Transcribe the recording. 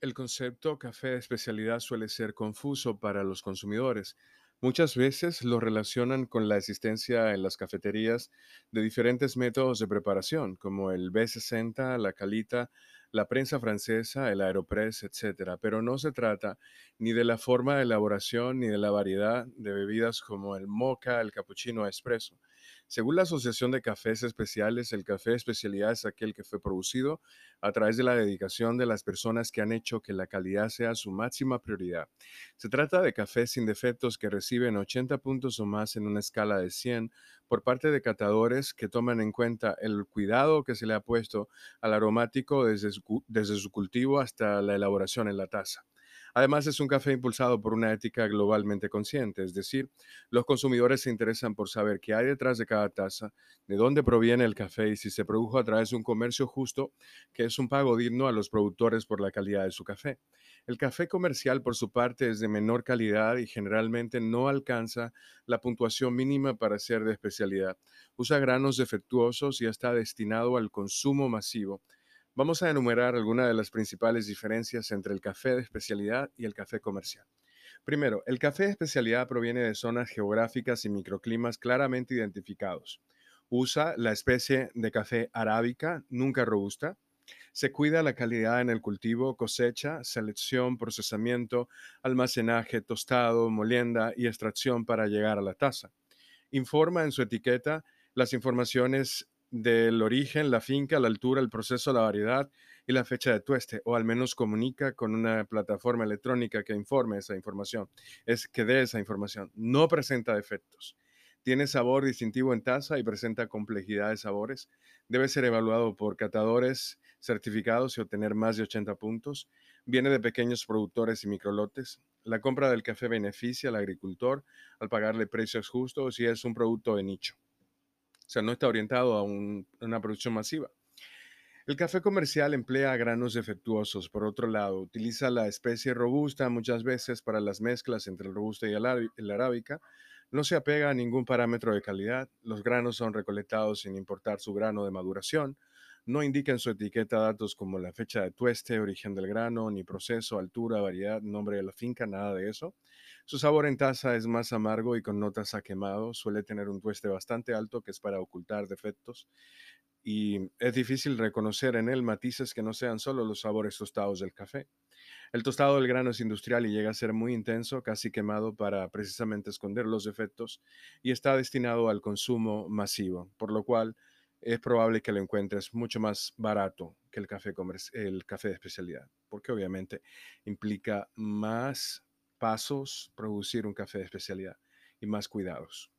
El concepto café de especialidad suele ser confuso para los consumidores. Muchas veces lo relacionan con la existencia en las cafeterías de diferentes métodos de preparación, como el B60, la calita, la prensa francesa, el aeropress, etcétera. Pero no se trata ni de la forma de elaboración ni de la variedad de bebidas como el mocha, el cappuccino espresso. Según la Asociación de Cafés Especiales, el café especialidad es aquel que fue producido a través de la dedicación de las personas que han hecho que la calidad sea su máxima prioridad. Se trata de cafés sin defectos que reciben 80 puntos o más en una escala de 100 por parte de catadores que toman en cuenta el cuidado que se le ha puesto al aromático desde desde su cultivo hasta la elaboración en la taza. Además, es un café impulsado por una ética globalmente consciente, es decir, los consumidores se interesan por saber qué hay detrás de cada taza, de dónde proviene el café y si se produjo a través de un comercio justo, que es un pago digno a los productores por la calidad de su café. El café comercial, por su parte, es de menor calidad y generalmente no alcanza la puntuación mínima para ser de especialidad. Usa granos defectuosos y está destinado al consumo masivo Vamos a enumerar algunas de las principales diferencias entre el café de especialidad y el café comercial. Primero, el café de especialidad proviene de zonas geográficas y microclimas claramente identificados. Usa la especie de café arábica, nunca robusta. Se cuida la calidad en el cultivo, cosecha, selección, procesamiento, almacenaje, tostado, molienda y extracción para llegar a la taza. Informa en su etiqueta las informaciones del origen, la finca, la altura, el proceso, la variedad y la fecha de tueste, o al menos comunica con una plataforma electrónica que informe esa información, es que dé esa información. No presenta defectos. Tiene sabor distintivo en taza y presenta complejidad de sabores. Debe ser evaluado por catadores certificados y obtener más de 80 puntos. Viene de pequeños productores y microlotes. La compra del café beneficia al agricultor al pagarle precios justos y es un producto de nicho. O sea, no está orientado a, una producción masiva. El café comercial emplea granos defectuosos. Por otro lado, utiliza la especie robusta muchas veces para las mezclas entre el robusta y el arábica. No se apega a ningún parámetro de calidad. Los granos son recolectados sin importar su grano de maduración. No indica en su etiqueta datos como la fecha de tueste, origen del grano, ni proceso, altura, variedad, nombre de la finca, nada de eso. Su sabor en taza es más amargo y con notas a quemado. Suele tener un tueste bastante alto que es para ocultar defectos. Y es difícil reconocer en él matices que no sean solo los sabores tostados del café. El tostado del grano es industrial y llega a ser muy intenso, casi quemado para precisamente esconder los defectos y está destinado al consumo masivo, por lo cual es probable que lo encuentres mucho más barato que el café, el café de especialidad, porque obviamente implica más pasos producir un café de especialidad y más cuidados.